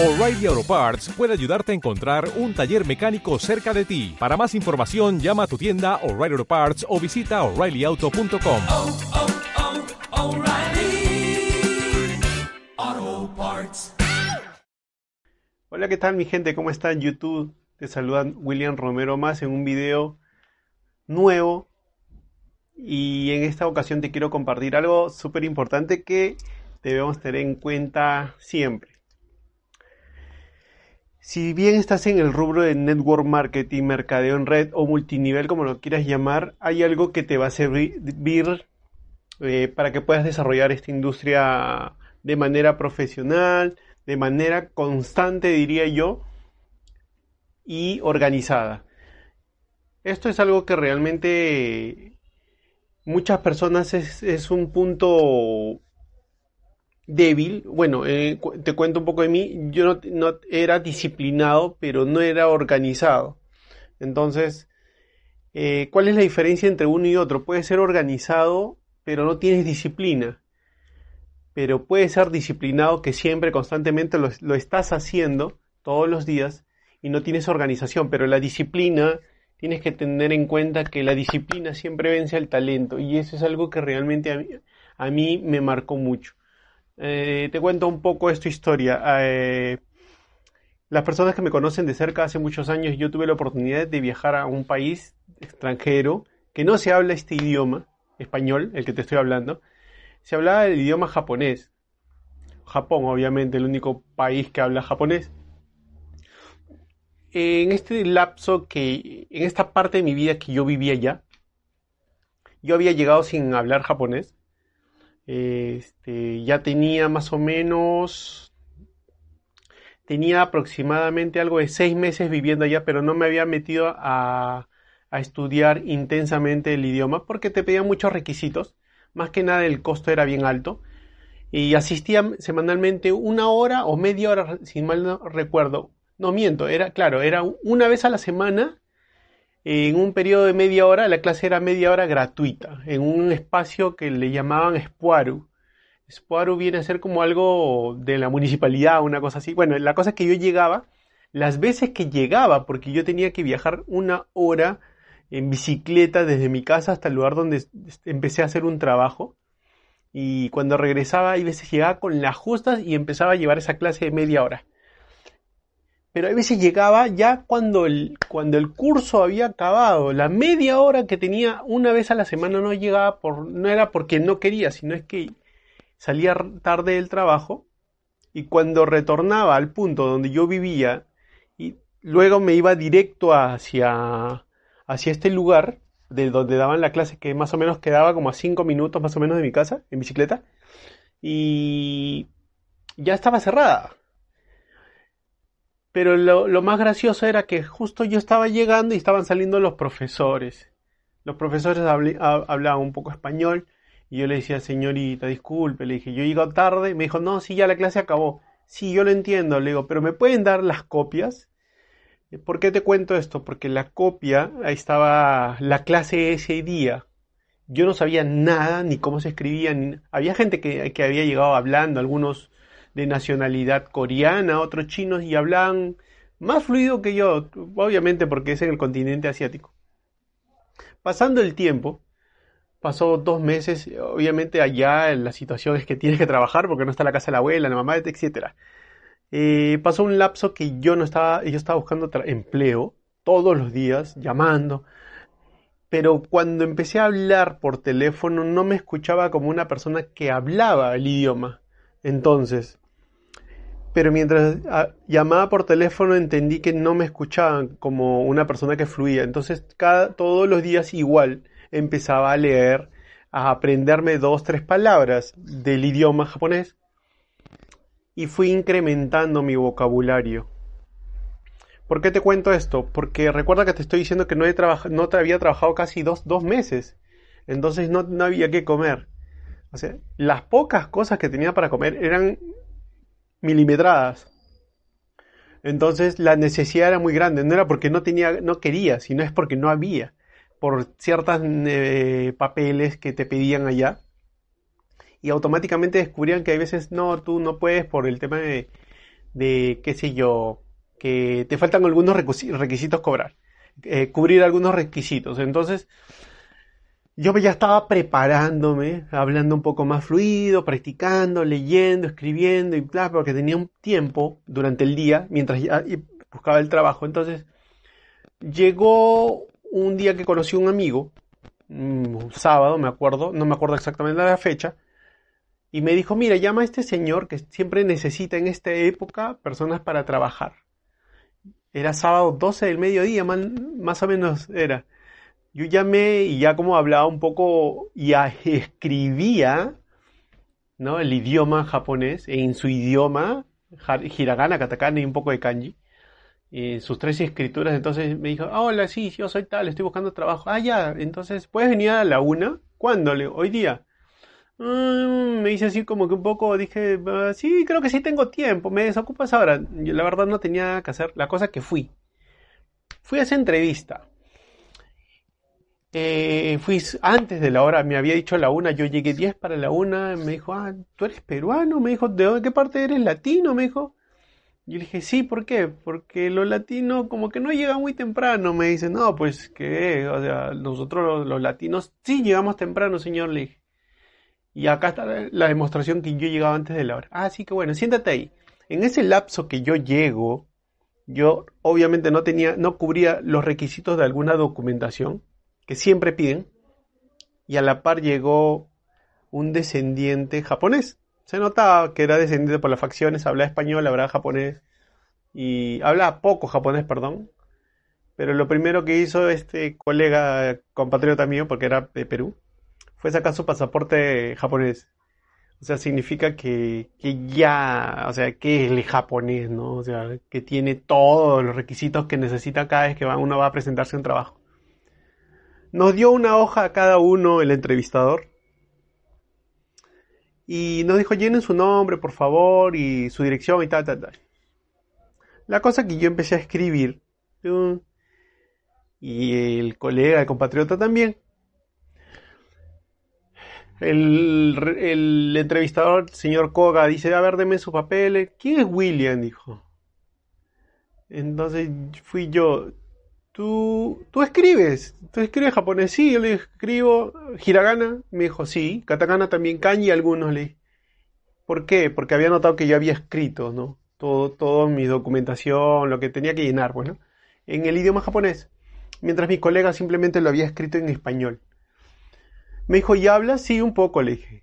O'Reilly Auto Parts puede ayudarte a encontrar un taller mecánico cerca de ti. Para más información, llama a tu tienda O'Reilly Auto Parts o visita oreillyauto.com. oh, oh, O'Reilly Auto Parts. Hola, ¿qué tal mi gente? ¿Cómo están? YouTube te saludan William Romero más en un video nuevo y en esta ocasión te quiero compartir algo súper importante que debemos tener en cuenta siempre. Si bien estás en el rubro de network marketing, mercadeo en red o multinivel, como lo quieras llamar, hay algo que te va a servir eh, para que puedas desarrollar esta industria de manera profesional, de manera constante, diría yo, y organizada. Esto es algo que realmente muchas personas es, es un punto débil. Bueno, eh, cu- te cuento un poco de mí. Yo no, no era disciplinado, pero no era organizado. Entonces, eh, ¿cuál es la diferencia entre uno y otro? Puedes ser organizado, pero no tienes disciplina. Pero puedes ser disciplinado que siempre, constantemente lo, lo estás haciendo todos los días y no tienes organización. Pero la disciplina, tienes que tener en cuenta que la disciplina siempre vence al talento. Y eso es algo que realmente a mí, a mí me marcó mucho. Eh, te cuento un poco esta historia. Eh, las personas que me conocen de cerca hace muchos años, yo tuve la oportunidad de viajar a un país extranjero que no se habla este idioma, español, el que te estoy hablando. Se hablaba el idioma japonés. Japón, obviamente, el único país que habla japonés. En este lapso que, en esta parte de mi vida que yo vivía allá, yo había llegado sin hablar japonés. Este, ya tenía más o menos, tenía aproximadamente algo de seis meses viviendo allá, pero no me había metido a, a estudiar intensamente el idioma porque te pedían muchos requisitos. Más que nada el costo era bien alto. Y asistía semanalmente una hora o media hora, si mal no recuerdo. No miento, era claro, era una vez a la semana en un periodo de media hora, la clase era media hora gratuita, en un espacio que le llamaban Spuaru. Spuaru viene a ser como algo de la municipalidad, una cosa así. Bueno, la cosa es que yo llegaba, las veces que llegaba, porque yo tenía que viajar una hora en bicicleta desde mi casa hasta el lugar donde empecé a hacer un trabajo. Y cuando regresaba, hay veces llegaba con las justas y empezaba a llevar esa clase de media hora pero a veces llegaba ya cuando el, cuando el curso había acabado. La media hora que tenía una vez a la semana no llegaba por, no era porque no quería, sino es que salía tarde del trabajo y cuando retornaba al punto donde yo vivía y luego me iba directo hacia, hacia este lugar de donde daban la clase que más o menos quedaba como a cinco minutos más o menos de mi casa en bicicleta y ya estaba cerrada. Pero lo, lo, más gracioso era que justo yo estaba llegando y estaban saliendo los profesores. Los profesores hablaban un poco español y yo le decía, señorita, disculpe, le dije, yo llego tarde. Me dijo, no, sí, ya la clase acabó. Sí, yo lo entiendo, le digo, pero ¿me pueden dar las copias? ¿Por qué te cuento esto? Porque la copia, ahí estaba la clase ese día. Yo no sabía nada, ni cómo se escribía. Ni... Había gente que, que había llegado hablando, algunos de nacionalidad coreana, otros chinos y hablaban más fluido que yo, obviamente porque es en el continente asiático. Pasando el tiempo, pasó dos meses, obviamente allá la situación es que tienes que trabajar porque no está la casa de la abuela, la mamá, etc. Eh, pasó un lapso que yo no estaba, yo estaba buscando empleo todos los días, llamando, pero cuando empecé a hablar por teléfono no me escuchaba como una persona que hablaba el idioma. Entonces, pero mientras llamaba por teléfono entendí que no me escuchaban como una persona que fluía. Entonces, cada, todos los días igual empezaba a leer, a aprenderme dos, tres palabras del idioma japonés y fui incrementando mi vocabulario. ¿Por qué te cuento esto? Porque recuerda que te estoy diciendo que no, he no había trabajado casi dos, dos meses. Entonces no, no había que comer. O sea, las pocas cosas que tenía para comer eran milimetradas. Entonces la necesidad era muy grande. No era porque no tenía, no quería, sino es porque no había. Por ciertas eh, papeles que te pedían allá. Y automáticamente descubrían que hay veces no, tú no puedes por el tema de, de qué sé yo, que te faltan algunos requisitos cobrar, eh, cubrir algunos requisitos. Entonces, yo ya estaba preparándome, hablando un poco más fluido, practicando, leyendo, escribiendo y bla, porque tenía un tiempo durante el día mientras buscaba el trabajo. Entonces, llegó un día que conocí a un amigo, un sábado, me acuerdo, no me acuerdo exactamente la fecha, y me dijo, mira, llama a este señor que siempre necesita en esta época personas para trabajar. Era sábado 12 del mediodía, más o menos era. Yo llamé y ya como hablaba un poco, ya escribía, ¿no? El idioma japonés, en su idioma, hiragana, katakana y un poco de kanji, en sus tres escrituras, entonces me dijo, ah, hola, sí, yo soy tal, estoy buscando trabajo. Ah, ya, entonces, ¿puedes venir a la una? ¿Cuándo? Hoy día. Mm, me dice así como que un poco, dije, ah, sí, creo que sí tengo tiempo, me desocupas ahora. Yo, la verdad no tenía que hacer, la cosa que fui. Fui a esa entrevista. Eh, fui antes de la hora, me había dicho la una, yo llegué 10 para la una, me dijo, ah, ¿tú eres peruano? Me dijo, ¿de qué parte eres latino? Me dijo. Yo le dije, sí, ¿por qué? Porque los latinos como que no llegan muy temprano. Me dice, no, pues que, o sea, nosotros los, latinos sí llegamos temprano, señor. Le dije. Y acá está la demostración que yo llegaba antes de la hora. Ah, sí que bueno, siéntate ahí. En ese lapso que yo llego, yo obviamente no tenía, no cubría los requisitos de alguna documentación que siempre piden, y a la par llegó un descendiente japonés. Se notaba que era descendiente por las facciones, hablaba español, hablaba japonés, y hablaba poco japonés, perdón. Pero lo primero que hizo este colega compatriota mío, porque era de Perú, fue sacar su pasaporte japonés. O sea, significa que, que ya, o sea, que es el japonés, ¿no? O sea, que tiene todos los requisitos que necesita cada vez que uno va a presentarse un trabajo. Nos dio una hoja a cada uno el entrevistador. Y nos dijo, llenen su nombre, por favor, y su dirección y tal, tal, tal. La cosa que yo empecé a escribir, y el colega, el compatriota también, el, el, entrevistador, señor Koga, dice, a ver, deme su papel. ¿Quién es William? Dijo. Entonces fui yo, ¿Tú, tú escribes, tú escribes japonés, sí, yo le escribo hiragana, me dijo, sí, katakana también, kanji algunos le ¿Por qué? Porque había notado que yo había escrito, ¿no? Todo, todo mi documentación, lo que tenía que llenar, bueno, en el idioma japonés, mientras mi colega simplemente lo había escrito en español. Me dijo, ¿y hablas? Sí, un poco, le dije.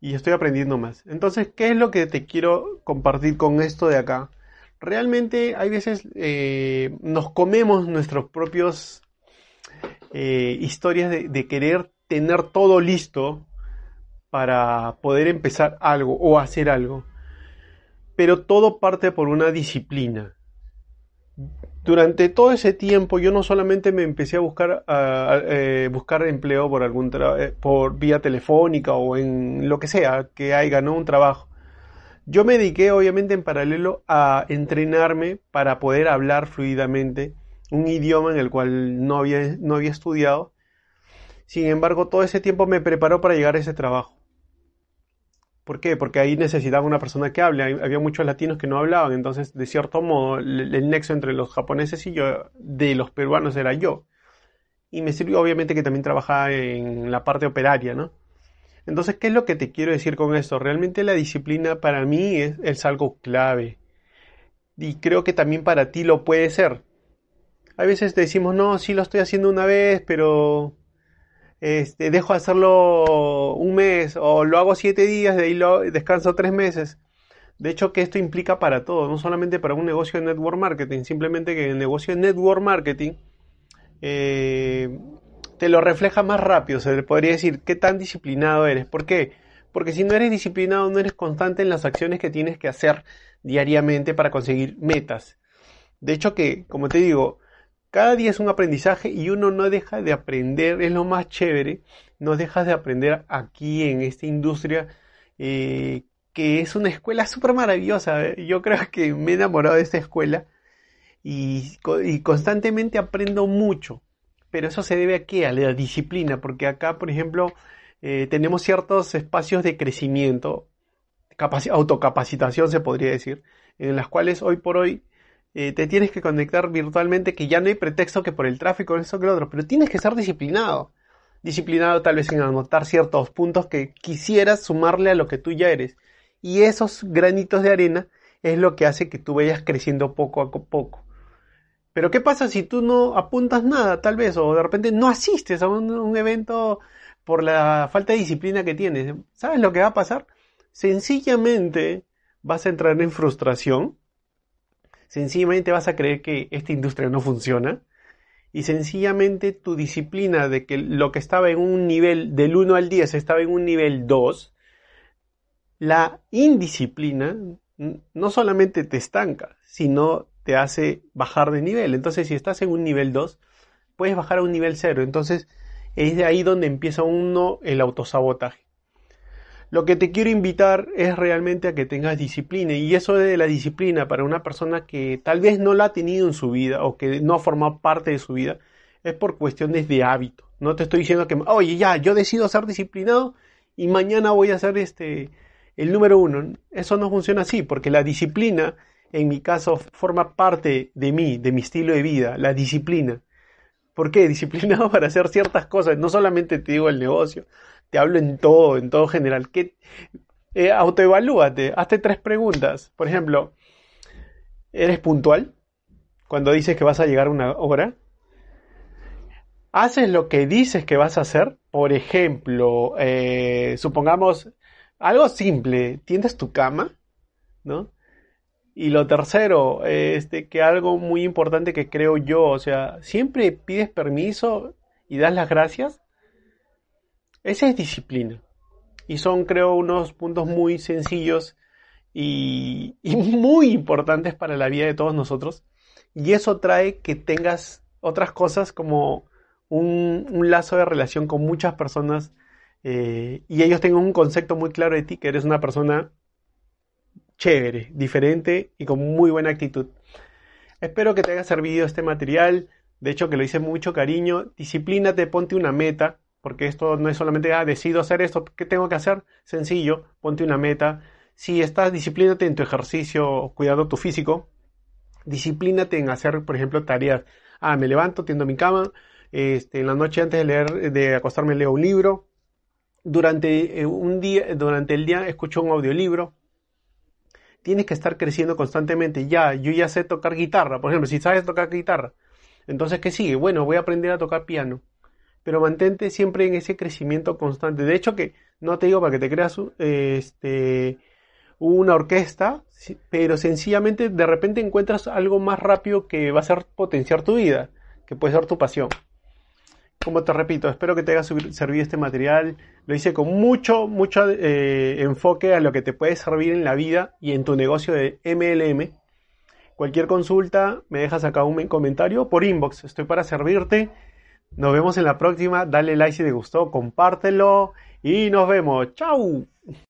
Y estoy aprendiendo más. Entonces, ¿qué es lo que te quiero compartir con esto de acá? Realmente hay veces eh, nos comemos nuestros propios eh, historias de, querer tener todo listo para poder empezar algo o hacer algo. Pero todo parte por una disciplina. Durante todo ese tiempo yo no solamente me empecé a buscar, eh, buscar empleo por algún por vía telefónica o en lo que sea que haya ganado un trabajo yo me dediqué obviamente en paralelo a entrenarme para poder hablar fluidamente un idioma en el cual no había, no había estudiado. Sin embargo, todo ese tiempo me preparó para llegar a ese trabajo. ¿Por qué? Porque ahí necesitaba una persona que hable. Había muchos latinos que no hablaban, entonces de cierto modo el, nexo entre los japoneses y yo, de los peruanos era yo. Y me sirvió obviamente que también trabajaba en la parte operaria, ¿no? Entonces, ¿qué es lo que te quiero decir con esto? Realmente la disciplina para mí es, algo clave. Y creo que también para ti lo puede ser. A veces decimos, no, sí lo estoy haciendo una vez, pero este, dejo de hacerlo un mes o lo hago siete días, de ahí lo descanso tres meses. De hecho, que esto implica para todo, no solamente para un negocio de network marketing, simplemente que el negocio de network marketing eh, te lo refleja más rápido, se le podría decir qué tan disciplinado eres. ¿Por qué? Porque si no eres disciplinado, no eres constante en las acciones que tienes que hacer diariamente para conseguir metas. De hecho que, como te digo, cada día es un aprendizaje y uno no deja de aprender, es lo más chévere, no dejas de aprender aquí en esta industria eh, que es una escuela súper maravillosa. Yo creo que me he enamorado de esta escuela y, y constantemente aprendo mucho pero eso se debe a qué? A la disciplina, porque acá, por ejemplo, eh, tenemos ciertos espacios de crecimiento, autocapacitación se podría decir, en las cuales hoy por hoy eh, te tienes que conectar virtualmente, que ya no hay pretexto que por el tráfico, eso que lo otro, pero tienes que ser disciplinado. Disciplinado tal vez en anotar ciertos puntos que quisieras sumarle a lo que tú ya eres. Y esos granitos de arena es lo que hace que tú vayas creciendo poco a poco. Pero ¿qué pasa si tú no apuntas nada, tal vez, o de repente no asistes a un, evento por la falta de disciplina que tienes? ¿Sabes lo que va a pasar? Sencillamente vas a entrar en frustración, sencillamente vas a creer que esta industria no funciona, y sencillamente tu disciplina de que lo que estaba en un nivel del 1 al 10 estaba en un nivel 2, la indisciplina no solamente te estanca, sino te hace bajar de nivel. Entonces, si estás en un nivel 2, puedes bajar a un nivel 0. Entonces, es de ahí donde empieza uno el autosabotaje. Lo que te quiero invitar es realmente a que tengas disciplina. Y eso de la disciplina para una persona que tal vez no la ha tenido en su vida o que no ha formado parte de su vida, es por cuestiones de hábito. No te estoy diciendo que, oye, ya, yo decido ser disciplinado y mañana voy a ser este, el número uno. Eso no funciona así, porque la disciplina, en mi caso, forma parte de mí, de mi estilo de vida, la disciplina. ¿Por qué? Disciplinado para hacer ciertas cosas. No solamente te digo el negocio, te hablo en todo, en todo general. ¿Qué, eh, autoevalúate, hazte tres preguntas. Por ejemplo, ¿eres puntual cuando dices que vas a llegar una hora? ¿Haces lo que dices que vas a hacer? Por ejemplo, eh, supongamos algo simple, tiendes tu cama, ¿no? Y lo tercero, este, que algo muy importante que creo yo, o sea, siempre pides permiso y das las gracias. Esa es disciplina. Y son, creo, unos puntos muy sencillos y, muy importantes para la vida de todos nosotros. Y eso trae que tengas otras cosas como un, un lazo de relación con muchas personas eh, y ellos tengan un concepto muy claro de ti, que eres una persona chévere, diferente y con muy buena actitud. Espero que te haya servido este material. De hecho, que lo hice mucho cariño. Disciplínate, ponte una meta porque esto no es solamente, ah, decido hacer esto, ¿qué tengo que hacer? Sencillo, ponte una meta. Si estás, disciplínate en tu ejercicio, cuidando tu físico, disciplínate en hacer, por ejemplo, tareas. Ah, me levanto, tiendo mi cama, este, en la noche antes de leer, de acostarme leo un libro. Durante eh, un día, durante el día escucho un audiolibro. Tienes que estar creciendo constantemente. Ya, yo ya sé tocar guitarra, por ejemplo, si sabes tocar guitarra, entonces ¿qué sigue? Bueno, voy a aprender a tocar piano pero mantente siempre en ese crecimiento constante. De hecho, que no te digo para que te creas este, una orquesta, pero sencillamente de repente encuentras algo más rápido que va a ser potenciar tu vida, que puede ser tu pasión. Como te repito, espero que te haya servido este material. Lo hice con mucho, mucho eh, enfoque a lo que te puede servir en la vida y en tu negocio de MLM. Cualquier consulta, me dejas acá un comentario por inbox. Estoy para servirte. Nos vemos en la próxima. Dale like si te gustó, compártelo y nos vemos. ¡Chao!